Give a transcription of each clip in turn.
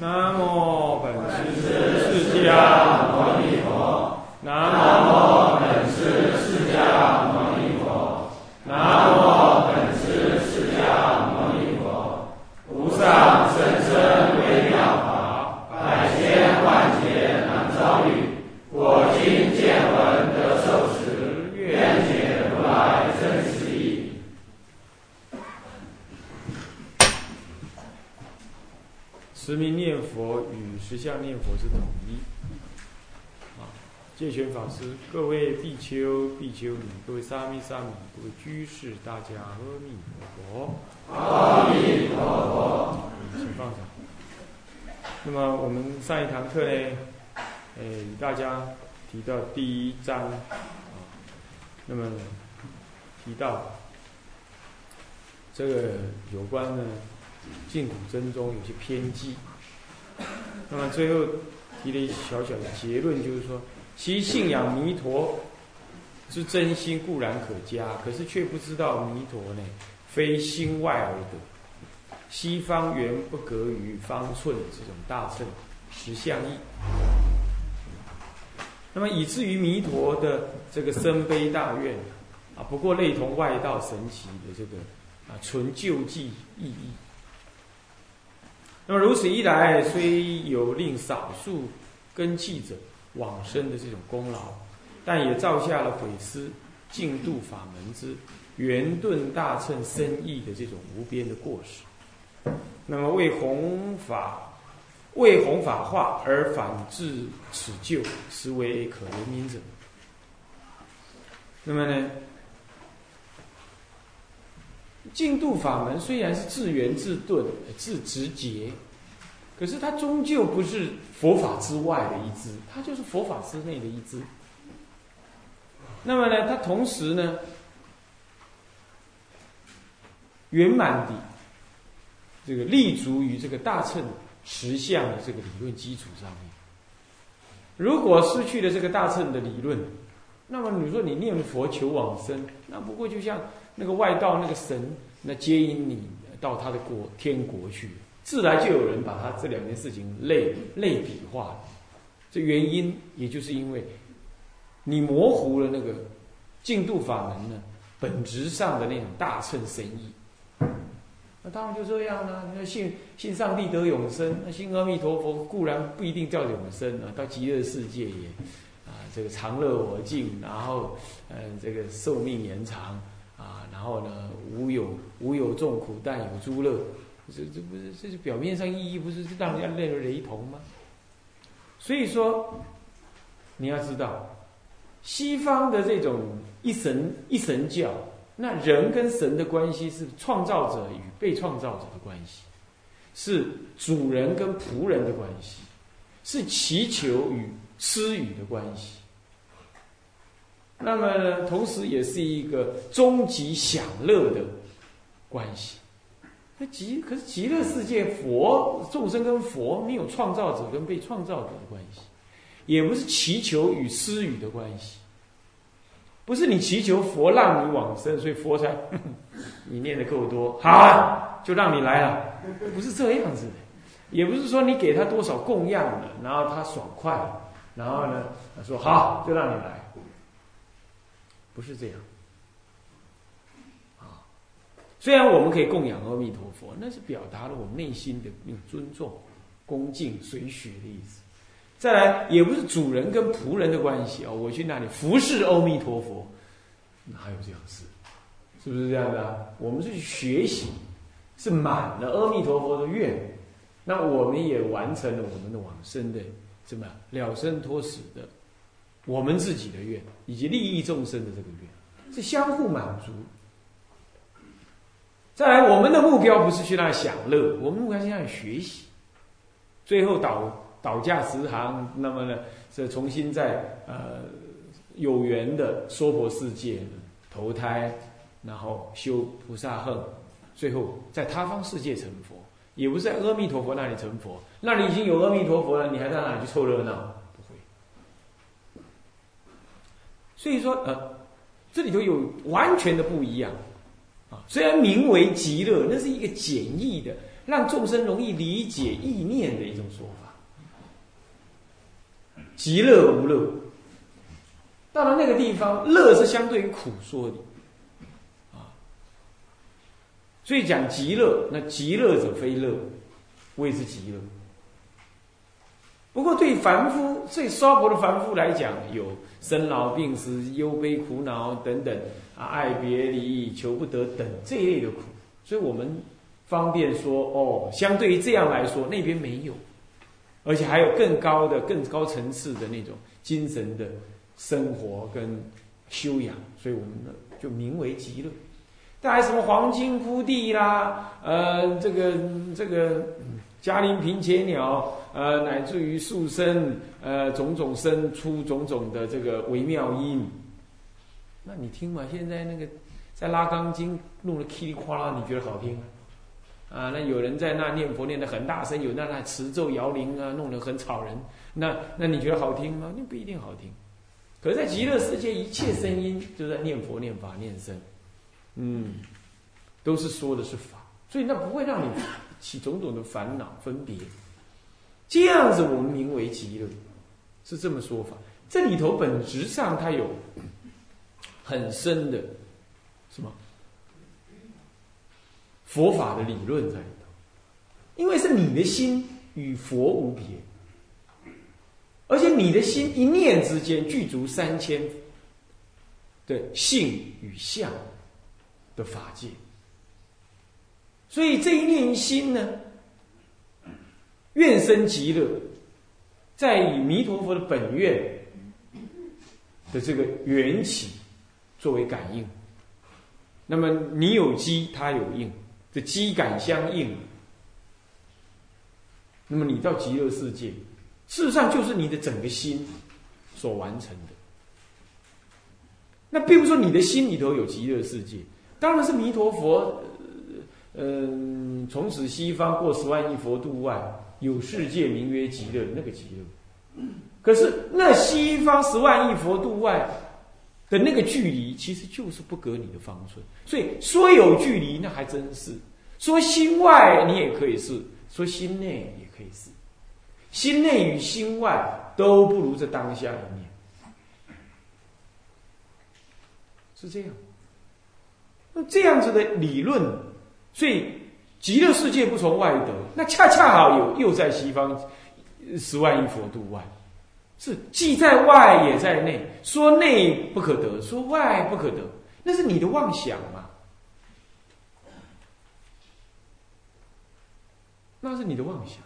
南无本师释迦牟尼佛。南无本师释迦牟尼佛。南无本师释迦牟尼佛。无上甚深微妙法，百千万劫难遭遇。我今见闻得受持，愿解如来真实义。持名念佛与实相念佛是统一。啊，戒权法师，各位比丘、比丘尼，各位沙弥、沙弥，各位居士，大家阿弥陀佛。阿弥陀佛。请放上。那么我们上一堂课呢，呃，与大家提到第一章，啊，那么提到这个有关呢。净土真宗有些偏激，那么最后提了一小小的结论，就是说，其信仰弥陀之真心固然可嘉，可是却不知道弥陀呢，非心外而得，西方原不隔于方寸这种大乘实相义。那么以至于弥陀的这个深悲大愿啊，不过类同外道神奇的这个啊纯救济意义。那么如此一来，虽有令少数根器者往生的这种功劳，但也造下了毁失净度法门之圆顿大乘深意的这种无边的过失。那么为弘法，为弘法化而反致此救，实为可怜悯者。那么呢？净度法门虽然是自圆自顿、自直节，可是它终究不是佛法之外的一支，它就是佛法之内的一支。那么呢，它同时呢，圆满的这个立足于这个大乘实相的这个理论基础上面。如果失去了这个大乘的理论，那么你说你念佛求往生，那不过就像。那个外道那个神，那接引你到他的国天国去，自然就有人把他这两件事情类类比化了。这原因也就是因为，你模糊了那个净度法门呢本质上的那种大乘神意。那当然就这样了。你说信信上帝得永生，那信阿弥陀佛固然不一定叫永生啊，到极乐世界也啊这个常乐我净，然后嗯这个寿命延长。啊，然后呢，无有无有众苦，但有诸乐，这这不是这是表面上意义，不是让人家认为雷同吗？所以说，你要知道，西方的这种一神一神教，那人跟神的关系是创造者与被创造者的关系，是主人跟仆人的关系，是祈求与施予的关系。那么呢，同时也是一个终极享乐的关系。那极可是极乐世界，佛众生跟佛没有创造者跟被创造者的关系，也不是祈求与施予的关系。不是你祈求佛让你往生，所以佛才 你念的够多，好啊，就让你来了。不是这样子的，也不是说你给他多少供养了，然后他爽快，然后呢，他说好，就让你来。不是这样，虽然我们可以供养阿弥陀佛，那是表达了我们内心的那种尊重、恭敬、随学的意思。再来，也不是主人跟仆人的关系哦，我去那里服侍阿弥陀佛，哪有这样事？是不是这样的？我们是去学习，是满了阿弥陀佛的愿，那我们也完成了我们的往生的什么了生脱死的。我们自己的愿，以及利益众生的这个愿，是相互满足。再来，我们的目标不是去那享乐，我们目标是让学习。最后倒倒驾十行，那么呢，是重新在呃有缘的娑婆世界投胎，然后修菩萨恨，最后在他方世界成佛，也不是在阿弥陀佛那里成佛，那里已经有阿弥陀佛了，你还在那里去凑热闹？所以说，呃，这里头有完全的不一样，啊，虽然名为极乐，那是一个简易的，让众生容易理解意念的一种说法。极乐无乐，到了那个地方，乐是相对于苦说的，啊，所以讲极乐，那极乐者非乐，谓之极乐。不过对凡夫，最娑婆的凡夫来讲，有生老病死、忧悲苦恼等等啊，爱别离、求不得等这一类的苦，所以我们方便说哦，相对于这样来说，那边没有。而且还有更高的、更高层次的那种精神的生活跟修养，所以我们呢就名为极乐。带来什么黄金铺地啦，呃，这个这个嘉陵平且鸟，呃，乃至于树生，呃，种种生出种种的这个微妙音。那你听嘛，现在那个在拉钢筋弄得噼里啪啦，你觉得好听吗？啊，那有人在那念佛念得很大声，有那那持咒摇铃啊，弄得很吵人。那那你觉得好听吗？那不一定好听。可是，在极乐世界，一切声音就在念佛、念法、念僧，嗯，都是说的是法，所以那不会让你起种种的烦恼分别。这样子，我们名为极乐，是这么说法。这里头本质上它有很深的什么？佛法的理论在里头，因为是你的心与佛无别，而且你的心一念之间具足三千的性与相的法界，所以这一念心呢，愿生极乐，在以弥陀佛的本愿的这个缘起作为感应，那么你有机，他有应。这机感相应，那么你到极乐世界，事实上就是你的整个心所完成的。那并不是说你的心里头有极乐世界，当然是弥陀佛，嗯，从此西方过十万亿佛度外，有世界名曰极乐，那个极乐。可是那西方十万亿佛度外的那个距离，其实就是不隔你的方寸。所以说有距离，那还真是；说心外，你也可以是；说心内，也可以是。心内与心外都不如这当下一念，是这样。那这样子的理论，所以极乐世界不从外得，那恰恰好有又在西方十万亿佛度外，是既在外也在内。说内不可得，说外不可得，那是你的妄想嘛？那是你的妄想，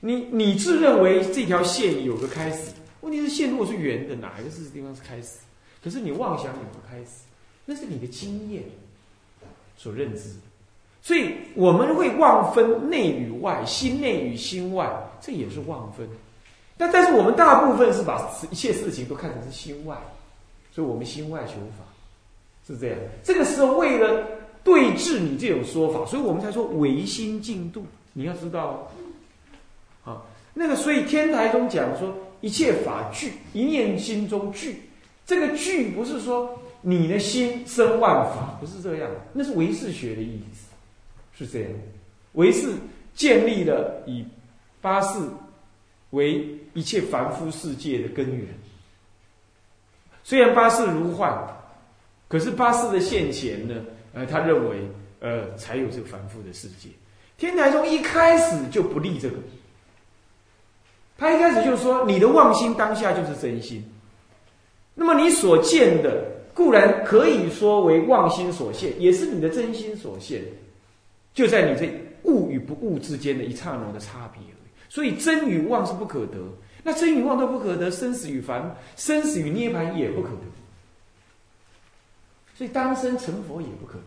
你你自认为这条线有个开始，问题是线如果是圆的，哪一个是地方是开始？可是你妄想有个开始，那是你的经验所认知，所以我们会妄分内与外，心内与心外，这也是妄分。但但是我们大部分是把一切事情都看成是心外，所以我们心外求法是这样。这个时候为了。对治你这种说法，所以我们才说唯心净度。你要知道，啊，那个所以天台中讲说一切法具，一念心中具。这个具不是说你的心生万法，不是这样，那是唯识学的意思，是这样。唯是建立了以八四为一切凡夫世界的根源。虽然八四如幻，可是八四的现前呢？呃，他认为，呃，才有这个凡夫的世界。天台宗一开始就不立这个，他一开始就是说，你的妄心当下就是真心。那么你所见的固然可以说为妄心所现，也是你的真心所现，就在你这物与不物之间的一刹那的差别而已。所以真与妄是不可得，那真与妄都不可得，生死与凡，生死与涅槃也不可得。所以当生成佛也不可得。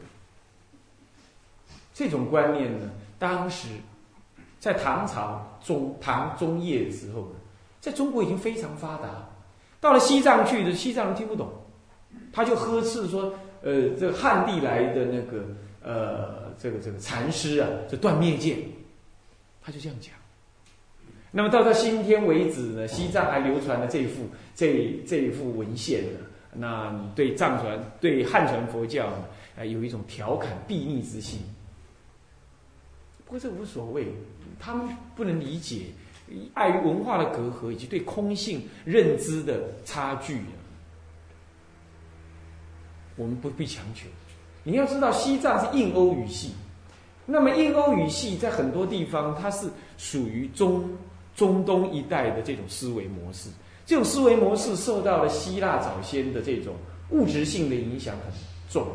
这种观念呢，当时在唐朝中唐中叶的时候呢，在中国已经非常发达。到了西藏去的西藏人听不懂，他就呵斥说：“呃，这个汉地来的那个呃，这个这个禅师啊，这断灭剑。”他就这样讲。那么到到今天为止呢，西藏还流传了这一幅这这一幅文献呢。那你对藏传、对汉传佛教，呃，有一种调侃、避逆之心，不过这无所谓，他们不能理解，碍于文化的隔阂以及对空性认知的差距，我们不必强求。你要知道，西藏是印欧语系，那么印欧语系在很多地方它是属于中中东一带的这种思维模式，这种思维模式受到了希腊早先的这种物质性的影响很重，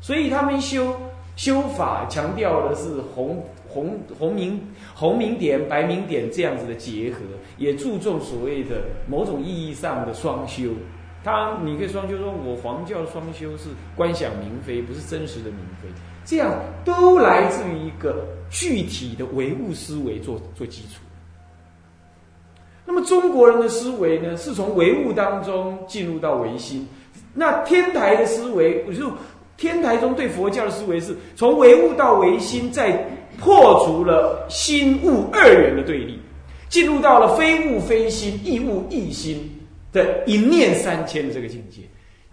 所以他们修修法强调的是红红红明红明点白明点这样子的结合，也注重所谓的某种意义上的双修。他，你可以双修，说我黄教双修是观想明非，不是真实的明非，这样都来自于一个具体的唯物思维做做基础。那么中国人的思维呢，是从唯物当中进入到唯心。那天台的思维，我就天台中对佛教的思维是从唯物到唯心，再破除了心物二元的对立，进入到了非物非心，亦物亦心。的一念三千这个境界，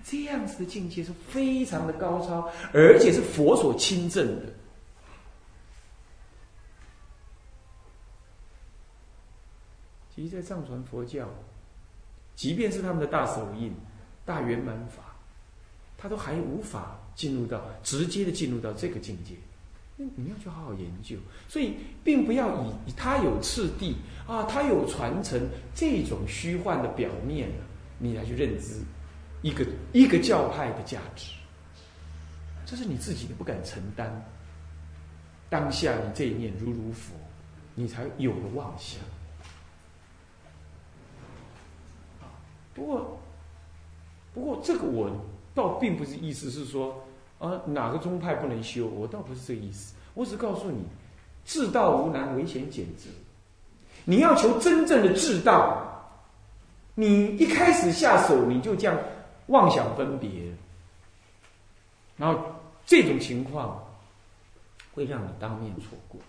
这样子的境界是非常的高超，而且是佛所亲证的。其实，在藏传佛教，即便是他们的大手印、大圆满法，他都还无法进入到直接的进入到这个境界。你要去好好研究，所以并不要以他有次第啊，他有传承这种虚幻的表面，你来去认知一个一个教派的价值，这是你自己不敢承担。当下你这一念如如佛，你才有了妄想。不过，不过这个我倒并不是意思是说。啊，哪个宗派不能修？我倒不是这个意思，我只告诉你，治道无难，唯贤简直。你要求真正的治道，你一开始下手你就这样妄想分别，然后这种情况会让你当面错过。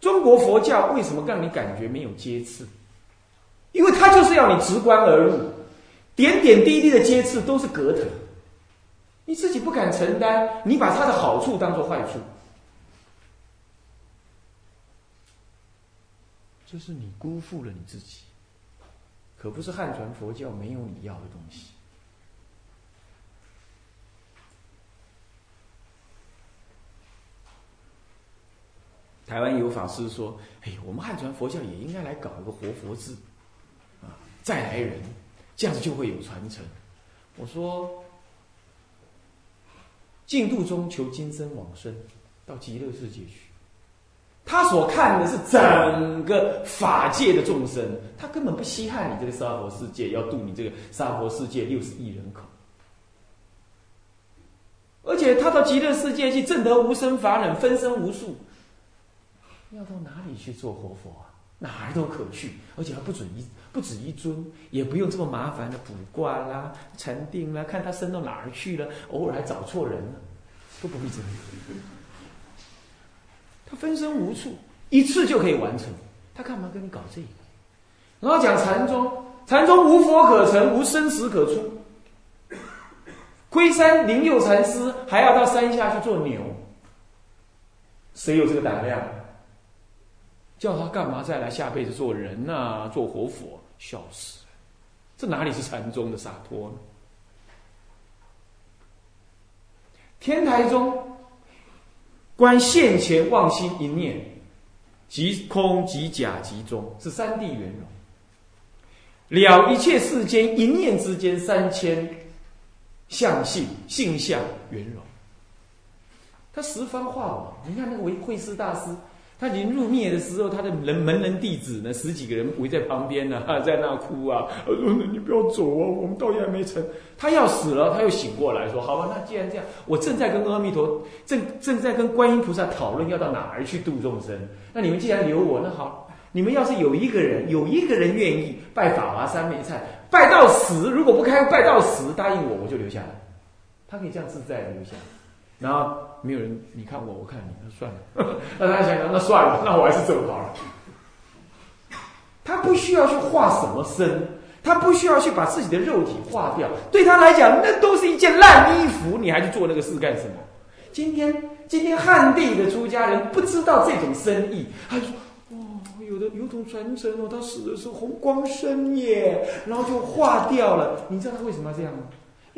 中国佛教为什么让你感觉没有阶次？因为它就是要你直观而入，点点滴滴的阶次都是隔层。你自己不敢承担，你把它的好处当做坏处，这是你辜负了你自己。可不是汉传佛教没有你要的东西。台湾有法师说：“哎，我们汉传佛教也应该来搞一个活佛字，啊，再来人，这样子就会有传承。”我说。净度中求今生往生，到极乐世界去。他所看的是整个法界的众生，他根本不稀罕你这个娑婆世界，要度你这个娑婆世界六十亿人口。而且他到极乐世界去证得无生法忍，分身无数，要到哪里去做活佛啊？哪儿都可去，而且还不准一不止一尊，也不用这么麻烦的卜卦啦、禅定啦，看他升到哪儿去了，偶尔还找错人了，都不会这样。他分身无处，一次就可以完成，他干嘛跟你搞这个？然后讲禅宗，禅宗无佛可成，无生死可出。龟山灵佑禅师还要到山下去做牛，谁有这个胆量？叫他干嘛再来下辈子做人呐？做活佛，笑死！这哪里是禅宗的洒脱呢？天台宗观现前妄心一念，即空即假即中，是三谛圆融，了一切世间一念之间三千相性性相圆融。他十方化网，你看那个为慧师大师。他临入灭的时候，他的人门人弟子呢，十几个人围在旁边呢，在那哭啊，说：“你不要走啊，我们道业还没成。”他要死了，他又醒过来，说：“好吧，那既然这样，我正在跟阿弥陀，正正在跟观音菩萨讨论要到哪儿去度众生。那你们既然留我，那好，你们要是有一个人，有一个人愿意拜法华三昧菜，拜到死，如果不开拜到死，答应我，我就留下来。他可以这样自在的留下，然后。没有人，你看我，我看你，那算了。那大家想想，那算了，那我还是走好了。他不需要去化什么身，他不需要去把自己的肉体化掉。对他来讲，那都是一件烂衣服，你还去做那个事干什么？今天今天汉地的出家人不知道这种深意，他就说：“哦，有的有种传承哦，他死的是红光身耶，然后就化掉了。你知道他为什么要这样吗？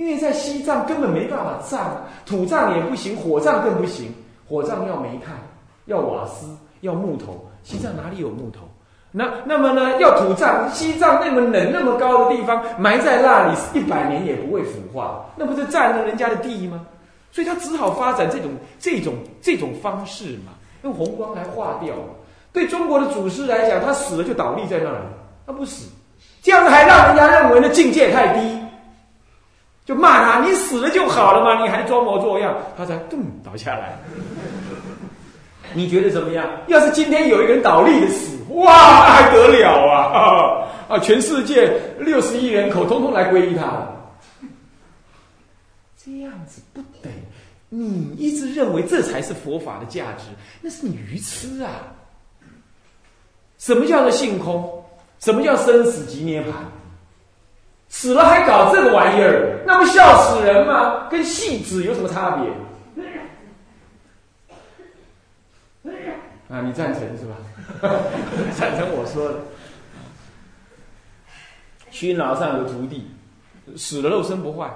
因为在西藏根本没办法葬，土葬也不行，火葬更不行。火葬要煤炭，要瓦斯，要木头。西藏哪里有木头？那那么呢？要土葬，西藏那么冷、那么高的地方，埋在那里一百年也不会腐化，那不是占了人家的地吗？所以他只好发展这种、这种、这种方式嘛，用红光来化掉。对中国的祖师来讲，他死了就倒立在那里，他不死，这样子还让人家认为呢境界太低，就骂他：你死了就好了嘛，你还装模作样，他才咚倒下来。你觉得怎么样？要是今天有一个人倒立的死，哇，那还得了啊！啊，全世界六十亿人口通通来皈依他。这样子不得，你一直认为这才是佛法的价值，那是你愚痴啊！什么叫做性空？什么叫生死即涅盘？死了还搞这个玩意儿，那不笑死人吗？跟戏子有什么差别？啊，你赞成是吧？赞成我说的。虚老上有徒弟，死了肉身不坏。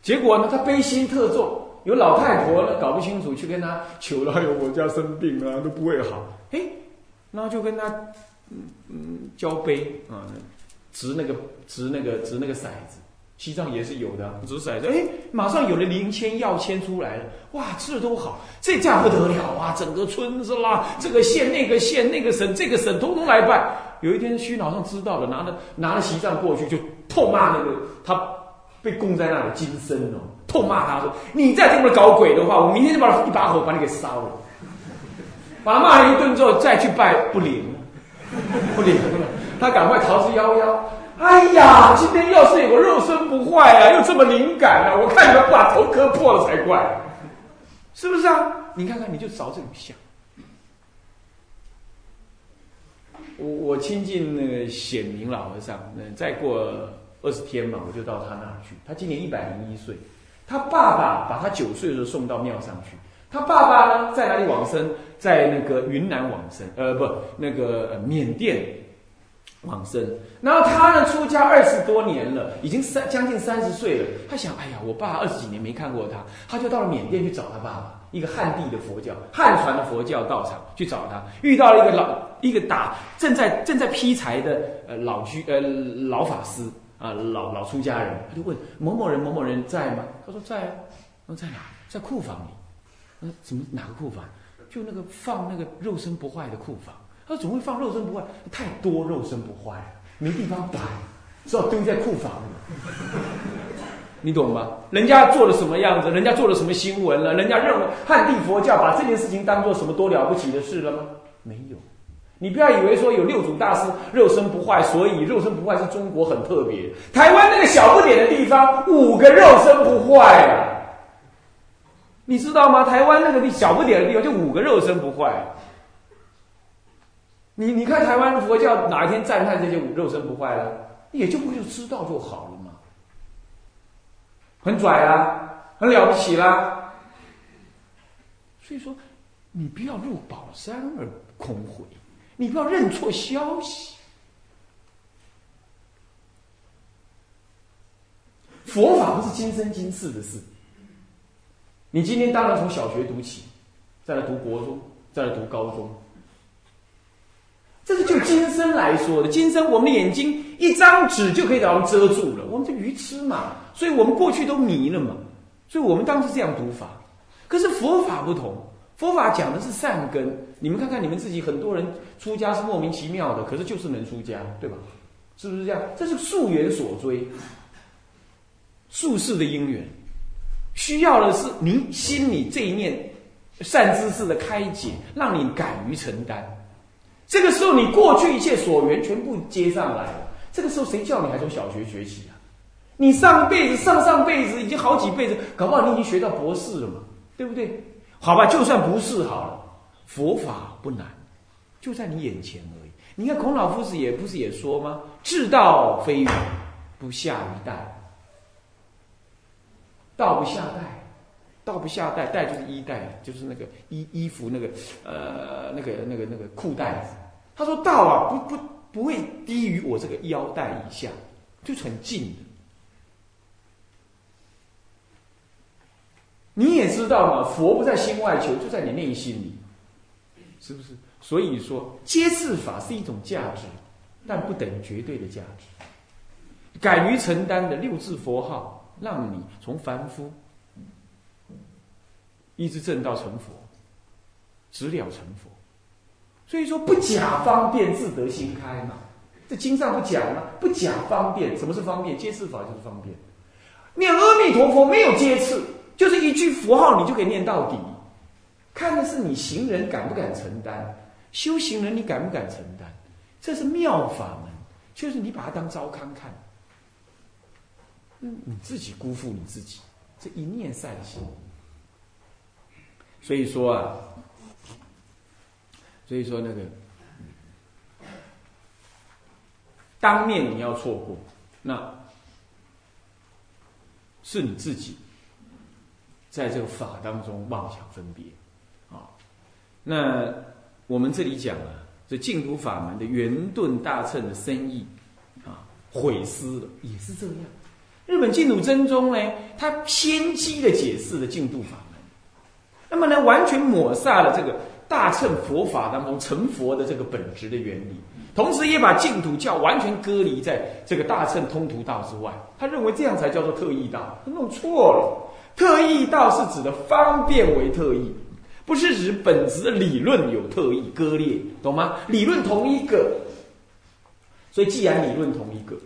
结果呢，他悲心特重，有老太婆呢搞不清楚，去跟他求了，哎呦，我家生病了，都不会好。哎，然后就跟他嗯嗯交杯啊，掷那个掷那个掷那个骰子。西藏也是有的，掷骰子，哎，马上有了灵签药签出来了，哇，吃的都好，这下不得了啊！整个村子啦，这个县、那个县、那个省、这个省，通通来拜。有一天虚脑上知道了，拿了拿了西藏过去，就痛骂那个他被供在那的金身哦，痛骂他说：“你再这么搞鬼的话，我明天就把一把火把你给烧了。”把他骂了一顿之后，再去拜不灵，不灵了，他赶快逃之夭夭。哎呀，今天要是有个肉身不坏啊，又这么灵感啊，我看你们把头磕破了才怪，是不是啊？你看看，你就找这种像。我我亲近那个显明老和尚，那再过二十天嘛，我就到他那儿去。他今年一百零一岁，他爸爸把他九岁的时候送到庙上去。他爸爸呢，在哪里往生？在那个云南往生，呃，不，那个缅甸。往生，然后他呢？出家二十多年了，已经三将近三十岁了。他想，哎呀，我爸二十几年没看过他，他就到了缅甸去找他爸爸，一个汉地的佛教、汉传的佛教道场去找他，遇到了一个老一个打正在正在劈柴的呃老居呃老法师啊老老出家人，他就问某某人某某人在吗？他说在啊，那在哪？在库房里。那怎么哪个库房？就那个放那个肉身不坏的库房。他总会放肉身不坏，太多肉身不坏，没地方摆，只好堆在库房里。你懂吗？人家做了什么样子？人家做了什么新闻了？人家认为汉地佛教把这件事情当做什么多了不起的事了吗？没有。你不要以为说有六祖大师肉身不坏，所以肉身不坏是中国很特别。台湾那个小不点的地方，五个肉身不坏啊！你知道吗？台湾那个地小不点的地方，就五个肉身不坏。你你看台湾的佛教哪一天赞叹这些肉身不坏了，也就不就知道就好了嘛，很拽啦，很了不起啦。所以说，你不要入宝山而空回，你不要认错消息。佛法不是今生今世的事。你今天当然从小学读起，再来读国中，再来读高中。这是就今生来说的，今生我们的眼睛一张纸就可以把我们遮住了，我们是愚痴嘛，所以我们过去都迷了嘛，所以我们当时这样读法。可是佛法不同，佛法讲的是善根。你们看看你们自己，很多人出家是莫名其妙的，可是就是能出家，对吧？是不是这样？这是宿缘所追，宿世的因缘，需要的是您心里这一念善知识的开解，让你敢于承担。这个时候，你过去一切所缘全部接上来了。这个时候，谁叫你还从小学学起啊？你上辈子、上上辈子已经好几辈子，搞不好你已经学到博士了嘛，对不对？好吧，就算不是好了，佛法不难，就在你眼前而已。你看孔老夫子也不是也说吗？至道非远，不下于代。道不下代，道不下带，带就是衣带，就是那个衣衣服那个呃那个那个那个裤带。他说道啊，不不不会低于我这个腰带以下，就是很近的。你也知道嘛，佛不在心外求，就在你内心里，是不是？所以说，皆是法是一种价值，但不等于绝对的价值。敢于承担的六字佛号，让你从凡夫一直正到成佛，直了成佛。所以说，不假方便，自得心开嘛。这经上不讲吗？不假方便，什么是方便？接次法就是方便。念阿弥陀佛没有接次，就是一句佛号，你就可以念到底。看的是你行人敢不敢承担，修行人你敢不敢承担？这是妙法门，就是你把它当糟糠看。嗯，你自己辜负你自己，这一念善心。所以说啊。所以说，那个当面你要错过，那是你自己在这个法当中妄想分别啊。那我们这里讲啊，这净土法门的圆顿大乘的深意啊，毁失了，也是这样。日本净土真宗呢，他偏激的解释了净土法，那么呢，完全抹煞了这个。大乘佛法当中成佛的这个本质的原理，同时也把净土教完全隔离在这个大乘通途道之外。他认为这样才叫做特异道，他弄错了。特异道是指的方便为特异，不是指本质的理论有特异割裂，懂吗？理论同一个，所以既然理论同一个，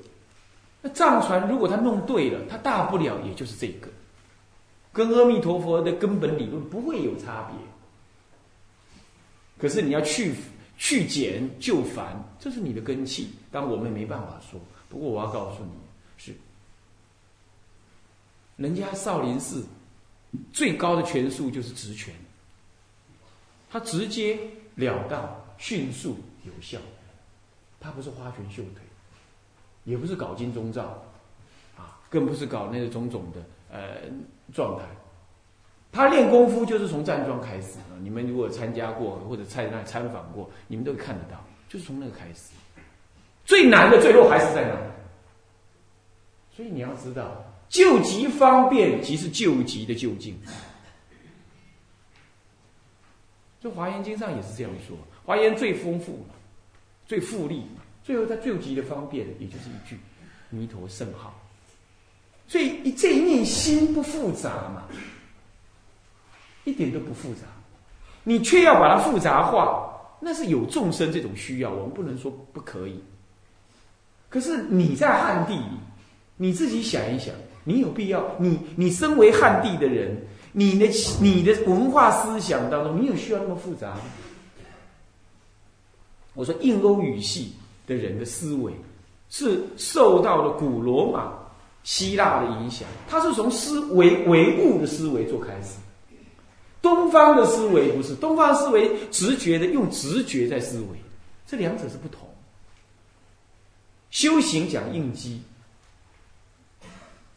那藏传如果他弄对了，他大不了也就是这个，跟阿弥陀佛的根本理论不会有差别。可是你要去去减就繁，这是你的根气，但我们没办法说。不过我要告诉你，是人家少林寺最高的拳术就是直拳，他直接了当、迅速有效，他不是花拳绣腿，也不是搞金钟罩，啊，更不是搞那个种种的呃状态。他练功夫就是从站桩开始啊！你们如果参加过或者在那参访过，你们都看得到，就是从那个开始。最难的最后还是在哪？所以你要知道，救急方便即是救急的就近。这《华严经》上也是这样说，《华严》最丰富、最富丽，最后在救急的方便，也就是一句弥陀圣号。所以这一念心不复杂嘛。一点都不复杂，你却要把它复杂化，那是有众生这种需要，我们不能说不可以。可是你在汉地，你自己想一想，你有必要？你你身为汉地的人，你的你的文化思想当中，你有需要那么复杂吗？我说印欧语系的人的思维是受到了古罗马、希腊的影响，它是从思维唯物的思维做开始。东方的思维不是东方思维，直觉的用直觉在思维，这两者是不同。修行讲应机，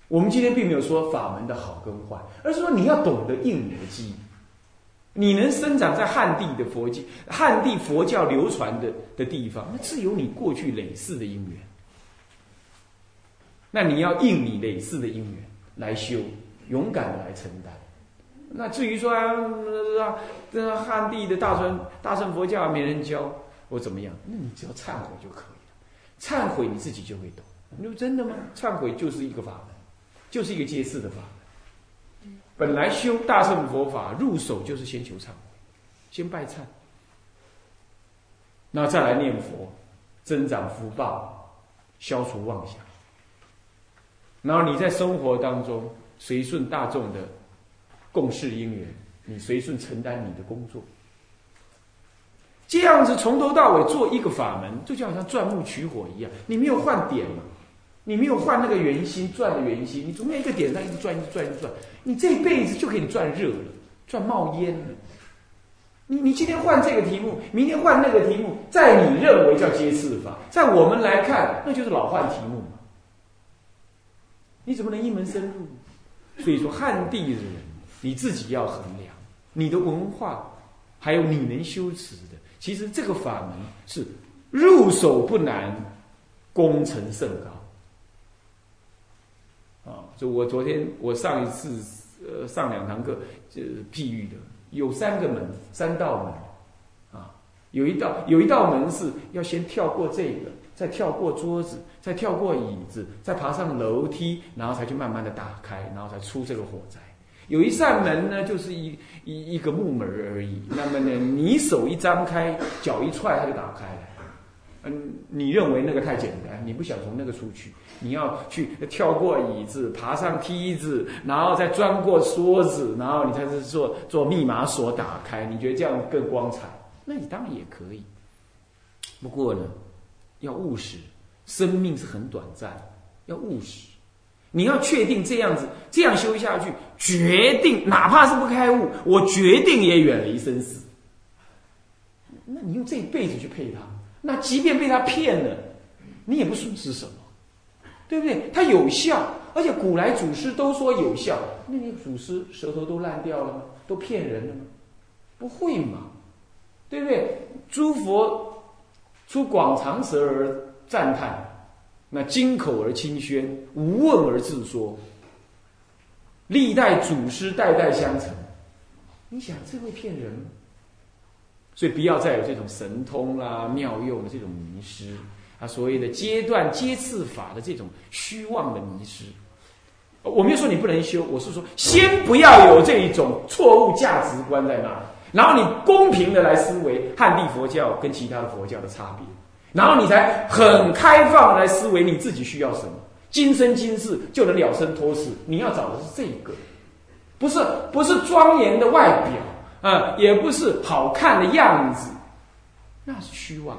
我们今天并没有说法门的好跟坏，而是说你要懂得应你的机。你能生长在汉地的佛经、汉地佛教流传的的地方，那是有你过去累世的因缘。那你要应你累世的因缘来修，勇敢的来承担。那至于说啊，这汉地的大乘大乘佛教没人教或怎么样，那你只要忏悔就可以了。忏悔你自己就会懂。你说真的吗？忏悔就是一个法门，就是一个揭示的法门。本来修大乘佛法入手就是先求忏悔，先拜忏，那再来念佛，增长福报，消除妄想。然后你在生活当中随顺大众的。共事因缘，你随顺承担你的工作，这样子从头到尾做一个法门，就就好像钻木取火一样，你没有换点嘛，你没有换那个圆心转的圆心，你总有一个点上一直转一直转一直转，你这辈子就给你转热了，转冒烟了。你你今天换这个题目，明天换那个题目，在你认为叫接次法，在我们来看，那就是老换题目嘛。你怎么能一门深入？所以说汉地的人。你自己要衡量你的文化，还有你能修持的。其实这个法门是入手不难，功成甚高。啊，就我昨天我上一次呃上两堂课就譬喻的，有三个门，三道门，啊，有一道有一道门是要先跳过这个，再跳过桌子，再跳过椅子，再爬上楼梯，然后才去慢慢的打开，然后才出这个火灾。有一扇门呢，就是一一一个木门而已。那么呢，你手一张开，脚一踹，它就打开了。嗯，你认为那个太简单，你不想从那个出去，你要去跳过椅子，爬上梯子，然后再钻过桌子，然后你才是做做密码锁打开。你觉得这样更光彩？那你当然也可以。不过呢，要务实，生命是很短暂，要务实。你要确定这样子，这样修下去，决定哪怕是不开悟，我决定也远离生死。那你用这一辈子去配他，那即便被他骗了，你也不损失什么，对不对？它有效，而且古来祖师都说有效，那你祖师舌头都烂掉了吗？都骗人了吗？不会嘛，对不对？诸佛出广长舌而赞叹。那金口而清宣，无问而自说，历代祖师代代相承。你想这会骗人？所以不要再有这种神通啦、妙用的这种迷失啊，所谓的阶段阶次法的这种虚妄的迷失。我没有说你不能修，我是说先不要有这一种错误价值观在那，然后你公平的来思维汉地佛教跟其他的佛教的差别。然后你才很开放来思维你自己需要什么，今生今世就能了生脱死。你要找的是这一个，不是不是庄严的外表啊，也不是好看的样子，那是虚妄。